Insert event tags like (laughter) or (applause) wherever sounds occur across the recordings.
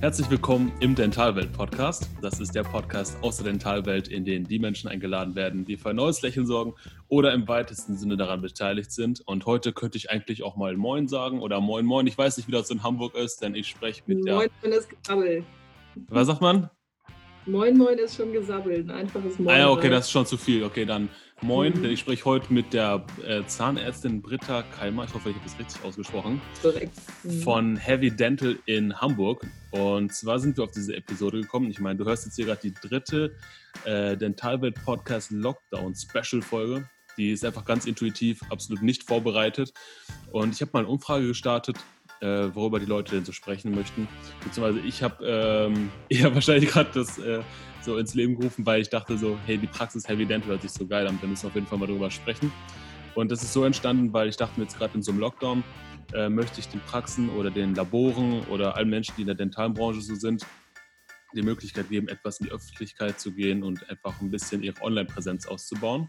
Herzlich willkommen im Dentalwelt Podcast. Das ist der Podcast aus der Dentalwelt, in den die Menschen eingeladen werden, die für ein neues Lächeln sorgen oder im weitesten Sinne daran beteiligt sind. Und heute könnte ich eigentlich auch mal Moin sagen oder Moin Moin. Ich weiß nicht, wie das in Hamburg ist, denn ich spreche mit Moin, der. Moin ist gesabbelt. Was sagt man? Moin Moin ist schon gesabbelt. Ein einfaches Moin. Ah ja, okay, das ist schon zu viel. Okay, dann Moin, denn ich spreche heute mit der äh, Zahnärztin Britta Keimer. Ich hoffe, ich habe das richtig ausgesprochen. korrekt. Von Heavy Dental in Hamburg. Und zwar sind wir auf diese Episode gekommen. Ich meine, du hörst jetzt hier gerade die dritte äh, Dentalwelt Podcast Lockdown Special Folge. Die ist einfach ganz intuitiv, absolut nicht vorbereitet. Und ich habe mal eine Umfrage gestartet, äh, worüber die Leute denn so sprechen möchten. Beziehungsweise ich habe ähm, (laughs) eher wahrscheinlich gerade das äh, so ins Leben gerufen, weil ich dachte so, hey, die Praxis Heavy Dental hört sich so geil an, wir müssen auf jeden Fall mal drüber sprechen. Und das ist so entstanden, weil ich dachte mir jetzt gerade in so einem Lockdown, äh, möchte ich den Praxen oder den Laboren oder allen Menschen, die in der Dentalbranche so sind, die Möglichkeit geben, etwas in die Öffentlichkeit zu gehen und einfach ein bisschen ihre Online-Präsenz auszubauen.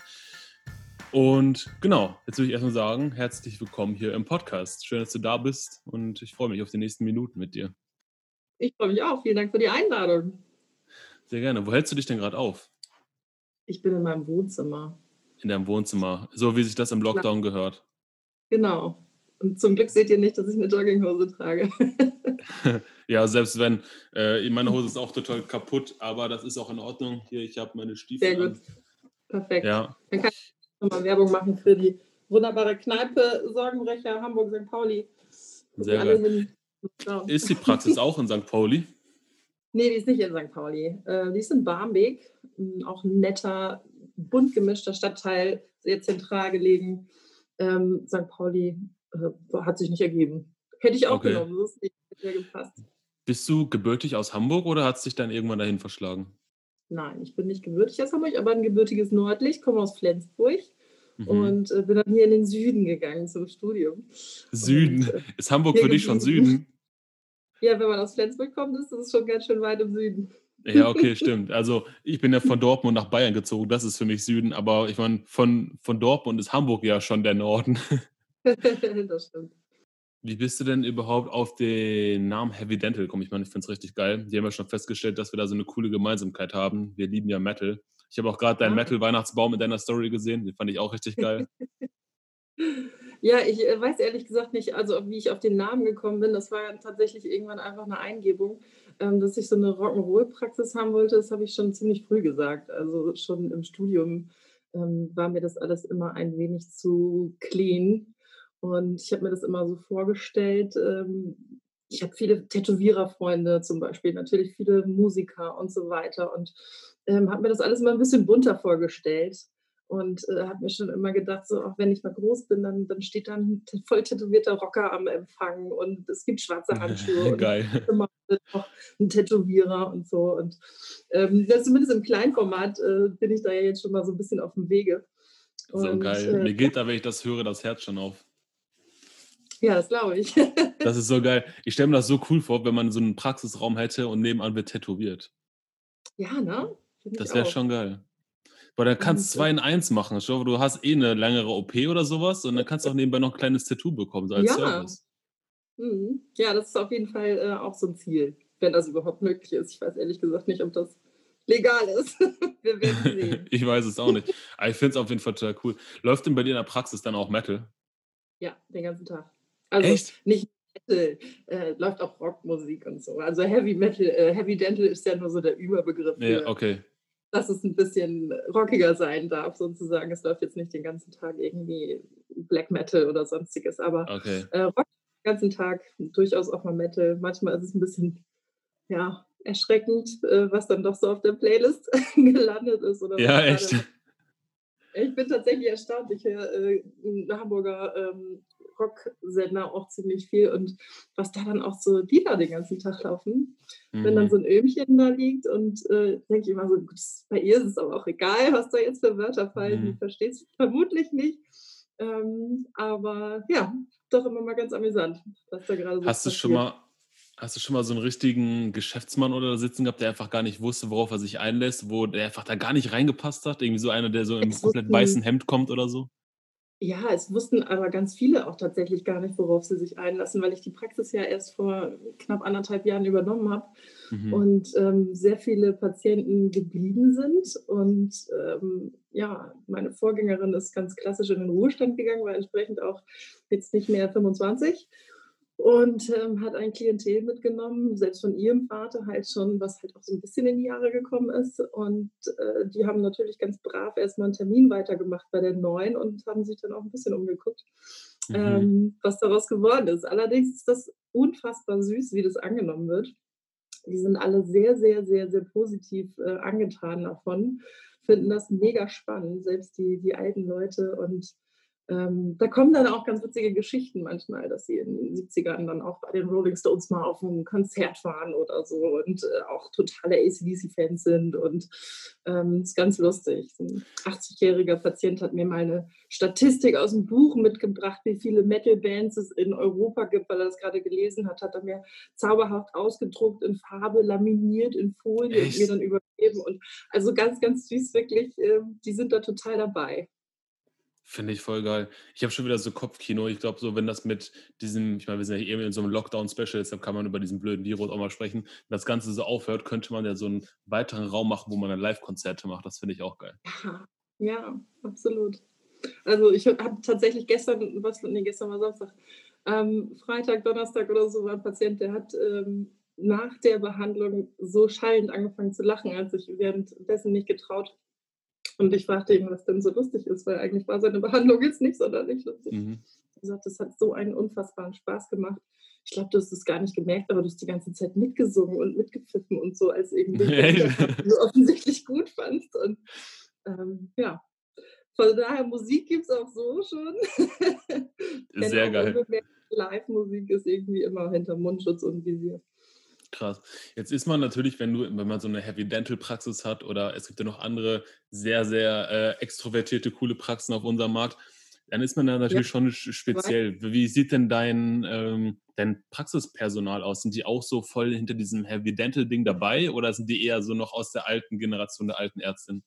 Und genau, jetzt will ich erstmal sagen, herzlich willkommen hier im Podcast. Schön, dass du da bist und ich freue mich auf die nächsten Minuten mit dir. Ich freue mich auch. Vielen Dank für die Einladung. Sehr gerne. Wo hältst du dich denn gerade auf? Ich bin in meinem Wohnzimmer. In deinem Wohnzimmer, so wie sich das im Lockdown gehört. Genau. Und zum Glück seht ihr nicht, dass ich eine Jogginghose trage. (laughs) Ja, selbst wenn, äh, meine Hose ist auch total kaputt, aber das ist auch in Ordnung. Hier, ich habe meine Stiefel. Sehr gut. an. Perfekt. Ja, Dann kann ich nochmal Werbung machen für die wunderbare Kneipe Sorgenbrecher Hamburg St. Pauli. Sehr geil. Ja. Ist die Praxis auch in St. Pauli? Nee, die ist nicht in St. Pauli. Äh, die ist in Barmbek. Auch ein netter, bunt gemischter Stadtteil, sehr zentral gelegen. Ähm, St. Pauli äh, hat sich nicht ergeben. Hätte ich auch Okay. genommen, das ist nicht sehr gepasst. Bist du gebürtig aus Hamburg oder hat es dich dann irgendwann dahin verschlagen? Nein, ich bin nicht gebürtig aus Hamburg, aber ein gebürtiges Nordlicht, komme aus Flensburg Mhm. und äh, bin dann hier in den Süden gegangen zum Studium. Süden. Und, äh, Ist Hamburg für dich schon. Süden? ja, wenn man aus Flensburg kommt, ist das schon ganz schön weit im Süden. Ja, (laughs) okay, stimmt. Also ich bin ja von Dortmund nach Bayern gezogen, das ist für mich Süden, aber ich meine, von, von Dortmund ist Hamburg ja schon der Norden. (laughs) das stimmt. Wie bist du denn überhaupt auf den Namen Heavy Dental gekommen? Ich meine, ich finde es richtig geil. Die haben ja schon festgestellt, dass wir da so eine coole Gemeinsamkeit haben. Wir lieben ja Metal. Ich habe auch gerade deinen Ah. Metal-Weihnachtsbaum in deiner Story gesehen. Den fand ich auch richtig geil. (laughs) Ja, ich äh, weiß ehrlich gesagt nicht, also wie ich auf den Namen gekommen bin. Das war tatsächlich irgendwann einfach eine Eingebung, ähm, dass ich so eine Rock'n'Roll-Praxis haben wollte. Das habe ich schon ziemlich früh gesagt. Also schon im Studium ähm, war mir das alles immer ein wenig zu clean. Und ich habe mir das immer so vorgestellt. Ähm, ich habe viele Tätowiererfreunde zum Beispiel, natürlich viele Musiker und so weiter. Und ähm, habe mir das alles immer ein bisschen bunter vorgestellt. Und äh, habe mir schon immer gedacht, so auch wenn ich mal groß bin, dann, dann steht da ein voll tätowierter Rocker am Empfang und es gibt schwarze (laughs) Handschuhe und geil. immer noch ein Tätowierer und so. Und ähm, zumindest im Kleinformat äh, bin ich da ja jetzt schon mal so ein bisschen auf dem Wege. So Und, geil. äh, Mir geht da, wenn ich das höre, das Herz schon auf. Ja, das glaube ich. (laughs) Das ist so geil. Ich stelle mir das so cool vor, wenn man so einen Praxisraum hätte und nebenan wird tätowiert. ja, ne? Find ich Das wäre schon geil. Weil dann kannst du zwei in eins machen. Schau, du hast eh eine längere OP oder sowas und dann kannst du auch nebenbei noch ein kleines Tattoo bekommen, so als Ja. Service. Mhm. Ja, das ist auf jeden Fall äh, auch so ein Ziel, wenn das überhaupt möglich ist. Ich weiß ehrlich gesagt nicht, ob das legal ist. (laughs) Wir werden sehen. (laughs) ich weiß es auch nicht. Aber ich finde es auf jeden Fall total cool. Läuft denn bei dir in der Praxis dann auch Metal? Ja, den ganzen Tag. Also Echt? nicht Metal, äh, läuft auch Rockmusik und so. Also Heavy Metal, äh, Heavy Dental ist ja nur so der Überbegriff, für, Ja, okay. dass es ein bisschen rockiger sein darf, sozusagen. Es läuft jetzt nicht den ganzen Tag irgendwie Black Metal oder sonstiges, aber Okay. äh, Rock den ganzen Tag, durchaus auch mal Metal. Manchmal ist es ein bisschen, ja, erschreckend, äh, was dann doch so auf der Playlist (laughs) gelandet ist. Oder Ja, gerade echt. ich bin tatsächlich erstaunt. Ich höre äh, einen Hamburger ähm, Rocksender auch ziemlich viel und was da dann auch so Lieder den ganzen Tag laufen. Wenn dann Mhm. so ein Öhmchen da liegt und äh, denke ich immer so, gut, bei ihr ist es aber auch egal, was da jetzt für Wörter fallen. Mhm. Die versteht es vermutlich nicht. Ähm, aber ja, doch immer mal ganz amüsant, was da gerade so Hast du passiert. schon mal, hast du schon mal so einen richtigen Geschäftsmann oder da sitzen gehabt, der einfach gar nicht wusste, worauf er sich einlässt, wo der einfach da gar nicht reingepasst hat? Irgendwie so einer, der so im komplett weißen Hemd kommt oder so? Ja, es wussten aber ganz viele auch tatsächlich gar nicht, worauf sie sich einlassen, weil ich die Praxis ja erst vor knapp 1,5 Jahren übernommen habe Mhm. und, ähm, sehr viele Patienten geblieben sind. Und, ähm, ja, meine Vorgängerin ist ganz klassisch in den Ruhestand gegangen, war entsprechend auch jetzt nicht mehr 25 und, ähm, hat ein Klientel mitgenommen, selbst von ihrem Vater halt schon, was halt auch so 'n bisschen in die Jahre gekommen ist. Und, äh, die haben natürlich ganz brav erst mal 'n Termin weitergemacht bei der Neuen und haben sich dann auch 'n bisschen umgeguckt, Mhm. ähm, was daraus geworden ist. Allerdings ist das unfassbar süß, wie das angenommen wird. Die sind alle sehr, sehr, sehr, sehr positiv, äh, angetan davon, finden das mega spannend, selbst die die alten Leute. Und, ähm, da kommen dann auch ganz witzige Geschichten manchmal, dass sie in den 70ern dann auch bei den Rolling Stones mal auf 'n Konzert waren oder so und, äh, auch totale AC/DC-Fans sind und, ähm, ist ganz lustig. So 'n 80-jähriger Patient hat mir mal 'ne Statistik aus'm Buch mitgebracht, wie viele Metal-Bands es in Europa gibt, weil er das grade gelesen hat, hat er mir zauberhaft ausgedruckt, in Farbe laminiert, in Folie und mir Echt? dann übergeben und also ganz, ganz süß wirklich, ähm, die sind da total dabei. Finde ich voll geil. Ich habe schon wieder so Kopfkino. Ich glaube so, wenn das mit diesem ich meine, wir sind ja eben in so 'nem Lockdown-Special, deshalb kann man über diesen blöden Virus auch mal sprechen. Wenn das Ganze so aufhört, könnte man ja so 'n weiteren Raum machen, wo man dann Livekonzerte macht. Das finde ich auch geil. (laughs) Ja, absolut. Also, ich ha habe tatsächlich gestern was ne, gestern war Samstag, ähm, Freitag, Donnerstag oder so war 'n Patient, der hat, ähm, nach der Behandlung so schallend angefangen zu lachen. Hat sich währenddessen nicht getraut. Und ich fragte ihn, was denn so lustig ist, weil eigentlich war seine Behandlung jetzt nicht sonderlich lustig. Mhm. Er sagt: „Das hat so einen unfassbaren Spaß gemacht. Ich glaube, du hast es gar nicht gemerkt, aber du hast die ganze Zeit mitgesungen und mitgepfiffen und so, als eben Echt? du (laughs) offensichtlich gut fandst.“ Und, ähm, ja, von daher Musik gibt's auch so schon. (laughs) Sehr geil. Livemusik ist irgendwie immer hinterm Mundschutz und Visier. Krass. Jetzt ist man natürlich, wenn du wenn man so 'ne Heavy-Dental-Praxis hat oder es gibt ja noch andere sehr, sehr, äh, extrovertierte, coole Praxen auf unserem Markt, dann ist man da Ja. natürlich schon sch speziell. Wie sieht denn dein, ähm dein Praxispersonal aus? Sind die auch so voll hinter diesem Heavy-Dental-Ding dabei oder sind die eher so noch aus der alten Generation der alten Ärztin?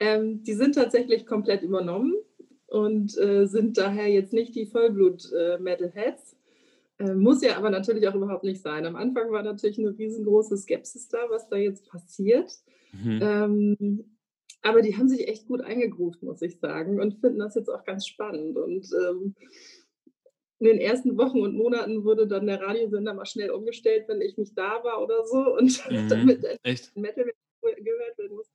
Ähm, die sind tatsächlich komplett übernommen und, äh, sind daher jetzt nicht die Vollblut, äh, Metalheads. Ähm, muss ja aber natürlich auch überhaupt nicht sein. Am Anfang war natürlich 'ne riesengroße Skepsis da, was da jetzt passiert. Mhm. Ähm, aber die haben sich echt gut eingegroovt, muss ich sagen, und finden das jetzt auch ganz spannend. Und, ähm, in den ersten Wochen und Monaten wurde dann der Radiosender mal schnell umgestellt, wenn ich nicht da war oder so und (laughs) Mhm. damit Echt? Metal gehört werden muss.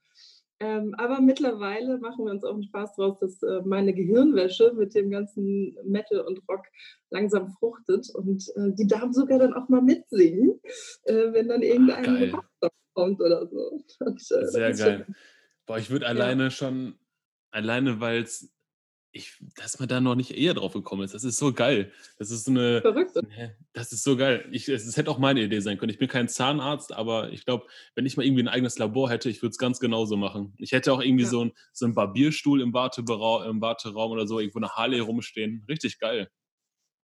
Ähm, aber mittlerweile machen wir uns auch 'n Spaß draus, dass, äh, meine Gehirnwäsche mit dem ganzen Metal und Rock langsam fruchtet und, äh, die darf sogar dann auch mal mitsingen, äh, wenn dann Ah, irgendein. Rocksong kommt oder so. Und, äh, Sehr schon geil. Boah, ich würde Ja. alleine schon alleine, weil's ich dass man da noch nicht eher drauf gekommen ist. Das ist so geil. Das ist so 'ne Verrückt, das ist so geil. Ich es es hätte auch meine Idee sein können. Ich bin kein Zahnarzt, aber ich glaube, wenn ich mal irgendwie 'n eigenes Labor hätte, ich würde es ganz genauso machen. Ich hätte auch irgendwie Ja. so 'n so 'n Barbierstuhl im im Warteraum oder so, irgendwo 'ne Harley rumstehen. Richtig geil.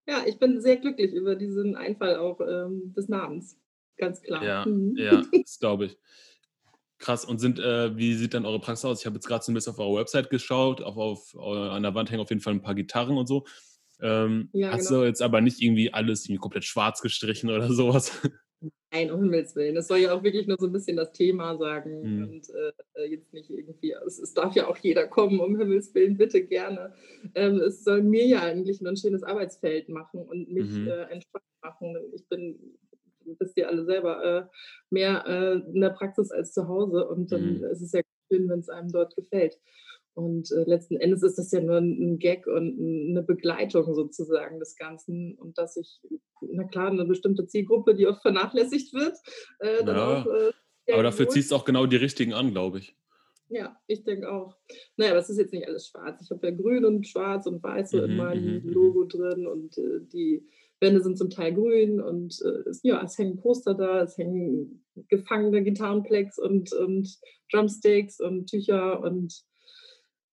Ja, ich bin sehr glücklich über diesen Einfall auch, ähm, des Namens. Ganz klar. Ja, Mhm. ja, (laughs) das glaube ich. Krass und sind äh, wie sieht dann eure Praxis aus? Ich habe jetzt grad so 'n bisschen auf eurer Website geschaut, auch auf eu an der Wand hängen auf jeden Fall 'n paar Gitarren und so. Ähm, Ja, hast genau. du jetzt aber nicht irgendwie alles irgendwie komplett schwarz gestrichen oder so was? (laughs) Nein, um Himmels Willen. Das soll ja auch wirklich nur so 'n bisschen das Thema sagen Mhm. und, äh, jetzt nicht irgendwie es es darf ja auch jeder kommen, um Himmels Willen, bitte gerne. Ähm, es soll mir ja eigentlich nur 'n schönes Arbeitsfeld machen und mich, Mhm. äh, entspannt machen. Ich bin wisst ihr alle selber, äh, mehr, äh, in der Praxis als zu Hause und dann Mhm. ist es ja schön, wenn's einem dort gefällt. Und, äh, letzten Endes ist das ja nur 'n 'n Gag und 'n 'ne Begleitung sozusagen des Ganzen und dass ich na klar, 'ne bestimmte Zielgruppe, die oft vernachlässigt wird, äh, dann auch, Ja, äh, aber dafür ziehst du auch genau die richtigen an, glaube ich. Ja, ich denke auch. Na ja, aber es ist jetzt nicht alles schwarz. Ich habe ja grün und schwarz und weiß so in Mhm, meinem mhm, mhm. Logo drin und, äh, die Wände sind zum Teil grün und, äh, es ja, es hängen Poster da, es hängen gefangene Gitarrenplecks und und Drumsticks und Tücher und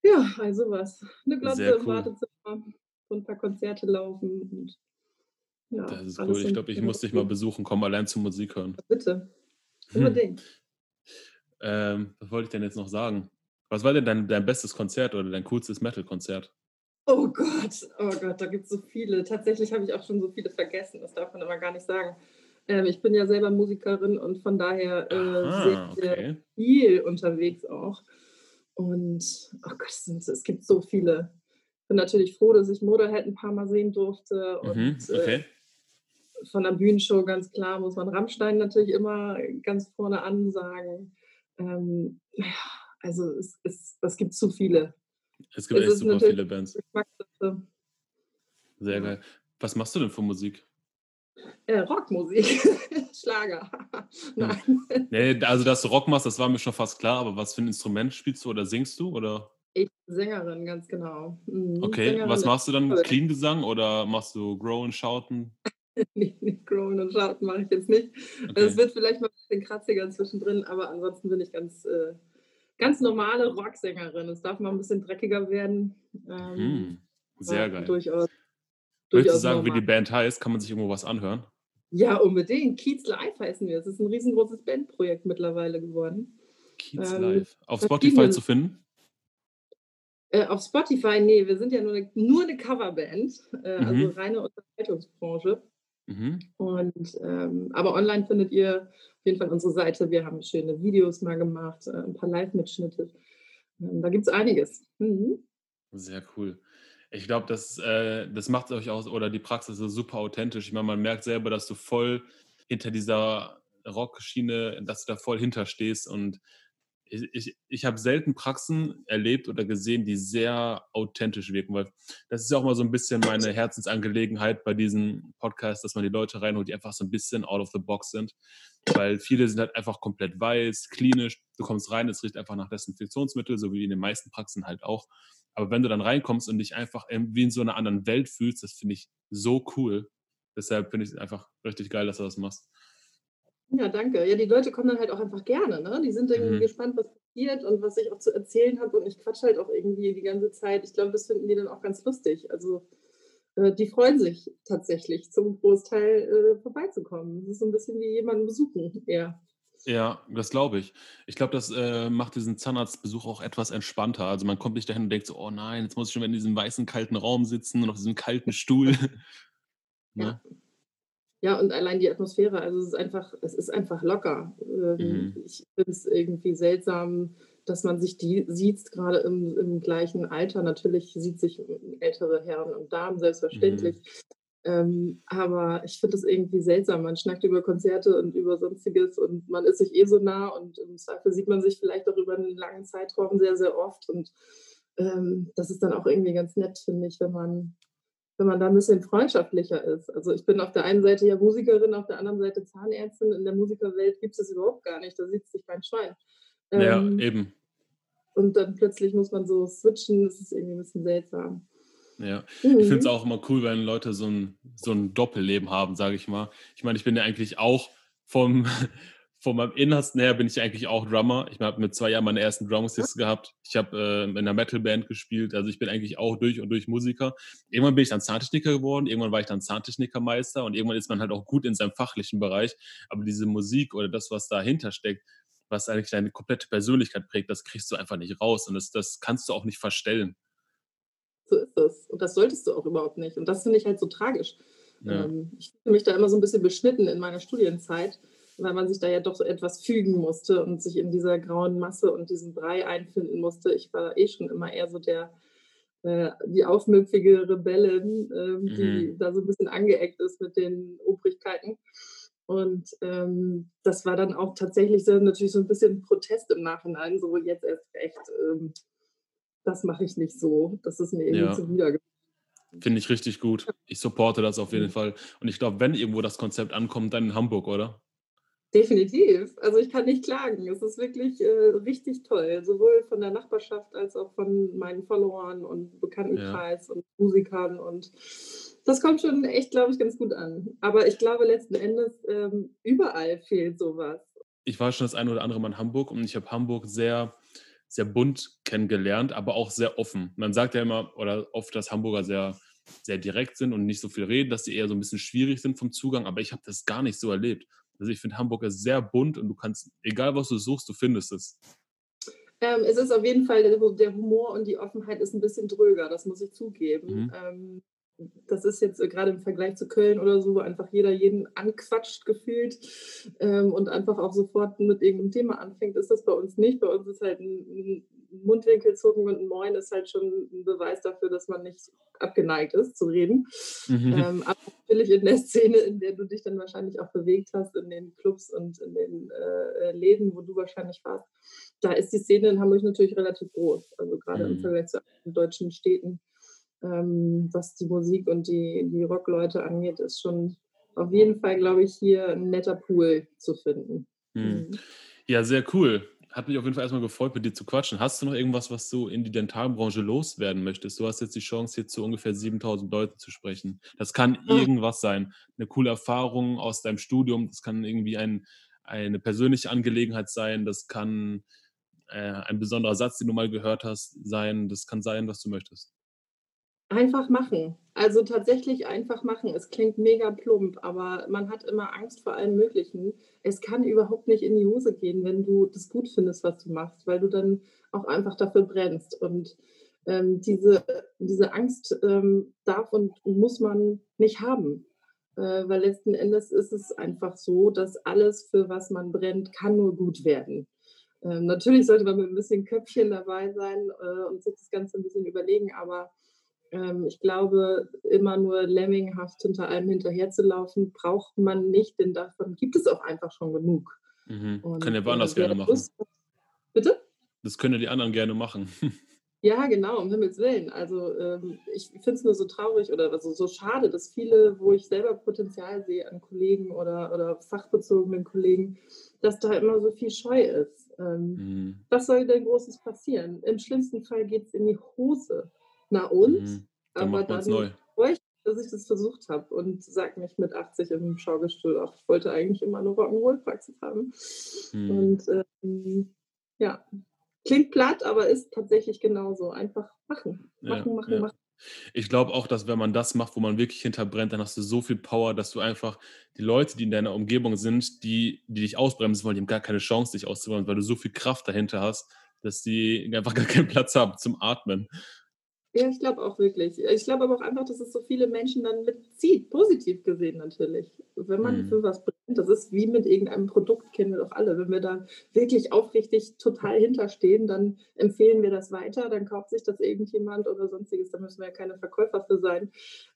ja, all so was. 'Ne Glotze Sehr im cool. Wartezimmer, wo 'n paar Konzerte laufen und Das ja, ist cool. Ich glaube, ich muss dich mal besuchen kommen, allein zum Musik hören. Bitte, Hm. (laughs) unbedingt. Ähm, was wollte ich denn jetzt noch sagen? Was war denn dein dein bestes Konzert oder dein coolstes Metal-Konzert? Oh Gott, oh Gott, da gibt es so viele. Tatsächlich habe ich auch schon so viele vergessen, das darf man aber gar nicht sagen. Ähm, ich bin ja selber Musikerin und von daher äh, Aha, sehr, okay. viel unterwegs auch. Und oh Gott, es, sind, es gibt so viele. Ich bin natürlich froh, dass ich Motorhead ein paar Mal sehen durfte Mhm, und äh, okay. von der Bühnenshow ganz klar muss man Rammstein natürlich immer ganz vorne ansagen. Ähm, also es, es, es gibt zu viele. Es gibt Es echt super viele Bands. Sehr geil. Was machst du denn für Musik? Äh, Rockmusik, (laughs) Schlager. (laughs) Nein, Nee, also dass du Rock machst, das war mir schon fast klar, aber was für ein Instrument spielst du oder singst du? Oder? ich bin Sängerin, ganz genau. Mhm. Okay, was Sängerin, machst du dann? Clean Gesang oder machst du Growen, Shouten? (laughs) Nee, nicht Grown und Schauten mache ich jetzt nicht. Okay. Es wird vielleicht mal ein bisschen kratziger zwischendrin, aber ansonsten bin ich ganz, äh, ganz normale Rocksängerin. Es darf mal ein bisschen dreckiger werden. Ähm, Hm, sehr geil. Durchaus, Möchtest du durchaus sagen, wie normal. die Band heißt? Kann man sich irgendwo was anhören? Ja, unbedingt. Kiez Live heißen wir. Es ist ein riesengroßes Bandprojekt mittlerweile geworden. Kiez Ähm, Live. Auf Spotify zu finden? Äh, auf Spotify, nee, wir sind ja nur eine, nur eine Coverband, äh, Mhm. also reine Unterhaltungsbranche. Mhm. Und, ähm, aber online findet ihr auf jeden Fall unsere Seite. Wir haben schöne Videos mal gemacht, äh, ein paar Live-Mitschnitte. Ähm, da gibt es einiges. Mhm. Sehr cool. Ich glaube, das, äh, das macht euch aus, oder die Praxis ist super authentisch. Ich meine, man merkt selber, dass du voll hinter dieser Rockschiene, dass du da voll hinterstehst. Und ich, ich, ich habe selten Praxen erlebt oder gesehen, die sehr authentisch wirken, weil das ist ja auch mal so ein bisschen meine Herzensangelegenheit bei diesem Podcast, dass man die Leute reinholt, die einfach so ein bisschen out of the box sind. Weil viele sind halt einfach komplett weiß, klinisch. Du kommst rein, es riecht einfach nach Desinfektionsmittel, so wie in den meisten Praxen halt auch. Aber wenn du dann reinkommst und dich einfach in- wie in so einer anderen Welt fühlst, das finde ich so cool. Deshalb finde ich es einfach richtig geil, dass du das machst. Ja, danke. Ja, die Leute kommen dann halt auch einfach gerne. Ne? Die sind irgendwie Mhm. gespannt, was passiert und was ich auch zu erzählen habe. Und ich quatsch halt auch irgendwie die ganze Zeit. Ich glaube, das finden die dann auch ganz lustig. Also äh, die freuen sich tatsächlich, zum Großteil äh, vorbeizukommen. Das ist so ein bisschen wie jemanden besuchen eher. Ja, das glaube ich. Ich glaube, das äh, macht diesen Zahnarztbesuch auch etwas entspannter. Also man kommt nicht dahin und denkt so, oh nein, jetzt muss ich schon in diesem weißen, kalten Raum sitzen und auf diesem kalten Stuhl. (laughs) ne? Ja, und allein die Atmosphäre, also es ist einfach, es ist einfach locker. Ähm, Mhm. Ich finde es irgendwie seltsam, dass man sich die sieht, gerade im, im gleichen Alter. Natürlich sieht sich ältere Herren und Damen, selbstverständlich. Ähm, aber ich finde es irgendwie seltsam. Man schnackt über Konzerte und über Sonstiges und man ist sich eh so nah und im Zweifel sieht man sich vielleicht auch über einen langen Zeitraum sehr, sehr oft. Und ähm, das ist dann auch irgendwie ganz nett, finde ich, wenn man, wenn man da ein bisschen freundschaftlicher ist. Also ich bin auf der einen Seite ja Musikerin, auf der anderen Seite Zahnärztin. In der Musikerwelt gibt es das überhaupt gar nicht. Da sieht sich kein Schwein. Ja, Ähm, eben. und dann plötzlich muss man so switchen. Das ist irgendwie ein bisschen seltsam. Ja. Mhm. Ich finde es auch immer cool, wenn Leute so ein, so ein Doppelleben haben, sage ich mal. Ich meine, ich bin ja eigentlich auch vom, von meinem Innersten her bin ich eigentlich auch Drummer. Ich habe mit zwei Jahren meine ersten Drumsticks gehabt. Ich habe äh, in einer Metalband gespielt. Also ich bin eigentlich auch durch und durch Musiker. Irgendwann bin ich dann Zahntechniker geworden. Irgendwann war ich dann Zahntechnikermeister und irgendwann ist man halt auch gut in seinem fachlichen Bereich. Aber diese Musik oder das, was dahinter steckt, was eigentlich deine komplette Persönlichkeit prägt, das kriegst du einfach nicht raus und das, das kannst du auch nicht verstellen. So ist es. Und das solltest du auch überhaupt nicht. Und das finde ich halt so tragisch. Ja. Ähm, ich fühle mich da immer so ein bisschen beschnitten in meiner Studienzeit, weil man sich da ja doch so etwas fügen musste und sich in dieser grauen Masse und diesem Brei einfinden musste. Ich war eh schon immer eher so der, äh, die aufmüpfige Rebellin, ähm, die da so ein bisschen angeeckt ist mit den Obrigkeiten. Und ähm, das war dann auch tatsächlich so, natürlich so ein bisschen Protest im Nachhinein, so jetzt erst recht. Ähm, das mache ich nicht so. Das ist mir irgendwie Ja. zuwider. Finde ich richtig gut. Ich supporte das auf jeden Mhm. Fall. Und ich glaube, wenn irgendwo das Konzept ankommt, dann in Hamburg, oder? Definitiv. Also ich kann nicht klagen. Es ist wirklich äh, richtig toll, sowohl von der Nachbarschaft als auch von meinen Followern und Bekanntenkreis und Musikern. Und das kommt schon echt, glaube ich, ganz gut an. Aber ich glaube letzten Endes, ähm, überall fehlt sowas. Ich war schon das eine oder andere Mal in Hamburg und ich habe Hamburg sehr, sehr bunt kennengelernt, aber auch sehr offen. Man sagt ja immer oder oft, dass Hamburger sehr, sehr direkt sind und nicht so viel reden, dass sie eher so ein bisschen schwierig sind vom Zugang, aber ich habe das gar nicht so erlebt. Also ich finde Hamburg ist sehr bunt und du kannst, egal was du suchst, du findest es. Ähm, es ist auf jeden Fall, der Humor und die Offenheit ist ein bisschen dröger, das muss ich zugeben. Mhm. Ähm, das ist jetzt gerade im Vergleich zu Köln oder so, wo einfach jeder jeden anquatscht gefühlt ähm, und einfach auch sofort mit irgendeinem Thema anfängt, ist das bei uns nicht. Bei uns ist halt ein, ein Mundwinkelzucken und ein Moin ist halt schon ein Beweis dafür, dass man nicht abgeneigt ist zu reden. Mhm. Ähm, aber natürlich in der Szene, in der du dich dann wahrscheinlich auch bewegt hast, in den Clubs und in den äh Läden, wo du wahrscheinlich warst, da ist die Szene in Hamburg natürlich relativ groß. Also gerade mhm. im Vergleich zu anderen deutschen Städten ähm, was die Musik und die, die Rockleute angeht, ist schon auf jeden Fall, glaube ich, hier ein netter Pool zu finden. Hm. Ja, sehr cool. Hat mich auf jeden Fall erstmal gefreut, mit dir zu quatschen. Hast du noch irgendwas, was du in die Dentalbranche loswerden möchtest? Du hast jetzt die Chance, hier zu ungefähr 7000 Leuten zu sprechen. Das kann irgendwas sein. Eine coole Erfahrung aus deinem Studium. Das kann irgendwie ein, eine persönliche Angelegenheit sein. Das kann äh, ein besonderer Satz, den du mal gehört hast, sein. Das kann sein, was du möchtest. Einfach machen. Also tatsächlich einfach machen. Es klingt mega plump, aber man hat immer Angst vor allem Möglichen. Es kann überhaupt nicht in die Hose gehen, wenn du das gut findest, was du machst, weil du dann auch einfach dafür brennst. Und ähm, diese, diese Angst ähm, darf und muss man nicht haben. Äh, weil letzten Endes ist es einfach so, dass alles, für was man brennt, kann nur gut werden. Ähm, natürlich sollte man mit ein bisschen Köpfchen dabei sein äh, und sich das Ganze ein bisschen überlegen, aber ähm, ich glaube, immer nur lemminghaft hinter allem hinterherzulaufen, braucht man nicht, denn davon gibt es auch einfach schon genug. Mhm. können ja woanders gerne machen. Lust, bitte? Das können ja die anderen gerne machen. (laughs) Ja, genau, um Himmels Willen. Also ähm, ich finde es nur so traurig oder also so schade, dass viele, wo ich selber Potenzial sehe an Kollegen oder, oder fachbezogenen Kollegen, dass da immer so viel Scheu ist. Ähm, mhm. Was soll denn Großes passieren? Im schlimmsten Fall geht es in die Hose. Na und? Mhm. Dann Aber dann neu. freue ich dass ich das versucht habe und sage nicht mit 80 im Schaukelstuhl, ach, ich wollte eigentlich immer eine Rock'n'Roll-Praxis haben. Mhm. Und ähm, ja, klingt platt, aber ist tatsächlich genauso. Einfach machen, machen, ja, machen, ja. machen. Ich glaube auch, dass wenn man das macht, wo man wirklich hinterbrennt, dann hast du so viel Power, dass du einfach die Leute, die in deiner Umgebung sind, die, die dich ausbremsen wollen, die haben gar keine Chance, dich auszubremsen, weil du so viel Kraft dahinter hast, dass die einfach (laughs) gar keinen Platz haben zum Atmen. Ja, ich glaube auch wirklich. Ich glaube aber auch einfach, dass es so viele Menschen dann mitzieht, positiv gesehen natürlich. Wenn man mhm. für was brennt, das ist wie mit irgendeinem Produkt, kennen wir doch alle. Wenn wir da wirklich aufrichtig total hinterstehen, dann empfehlen wir das weiter, dann kauft sich das irgendjemand oder sonstiges, da müssen wir ja keine Verkäufer für sein.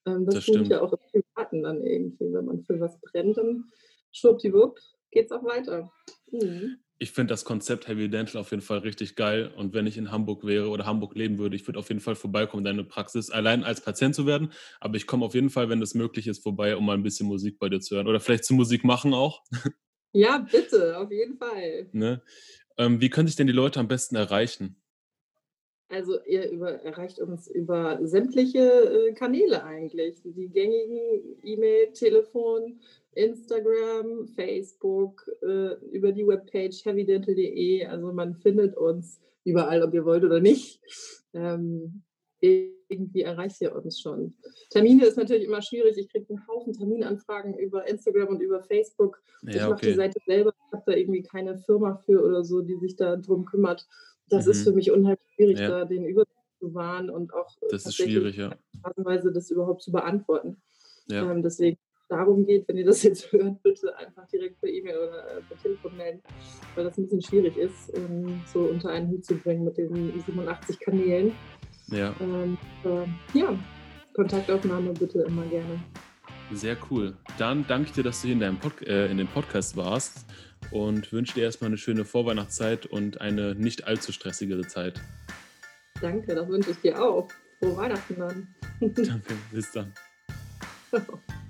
Ähm, das, das tut ja auch im Privaten dann irgendwie. Wenn man für was brennt, dann schwuppdiwupp geht es auch weiter. Mhm ich finde das Konzept Heavy Dental auf jeden Fall richtig geil. Und wenn ich in Hamburg wäre oder Hamburg leben würde, ich würde auf jeden Fall vorbeikommen, deine Praxis, allein als Patient zu werden. Aber ich komme auf jeden Fall, wenn es möglich ist, vorbei, um mal ein bisschen Musik bei dir zu hören. Oder vielleicht zu Musik machen auch. Ja, bitte, auf jeden Fall. (laughs) Ne? Ähm, wie können sich denn die Leute am besten erreichen? Also ihr über, erreicht uns über sämtliche äh, Kanäle eigentlich. Die gängigen E-Mail, Telefon, Instagram, Facebook, äh, über die Webpage heavydental.de. Also man findet uns überall, ob ihr wollt oder nicht. Ähm, irgendwie erreicht ihr uns schon. Termine ist natürlich immer schwierig. Ich kriege einen Haufen Terminanfragen über Instagram und über Facebook. Ja, ich mache okay. die Seite selber. Ich habe da irgendwie keine Firma für oder so, die sich da drum kümmert. Das mhm. ist für mich unheimlich schwierig, ja. da den Überblick zu wahren und auch das ist schwierig, ja. Weise das überhaupt zu beantworten. Ja. Ähm, deswegen darum geht, wenn ihr das jetzt (laughs) hört, bitte einfach direkt per E-Mail oder äh, per Telefon melden, weil das ein bisschen schwierig ist, ähm, so unter einen Hut zu bringen mit den 87 Kanälen. Ja. Ähm, äh, ja, Kontaktaufnahme bitte immer gerne. Sehr cool. Dann danke ich dir, dass du hier in, deinem Pod äh, in dem Podcast warst und wünsche dir erstmal eine schöne Vorweihnachtszeit und eine nicht allzu stressigere Zeit. Danke, das wünsche ich dir auch. Frohe Weihnachten dann. Danke, bis dann. (laughs)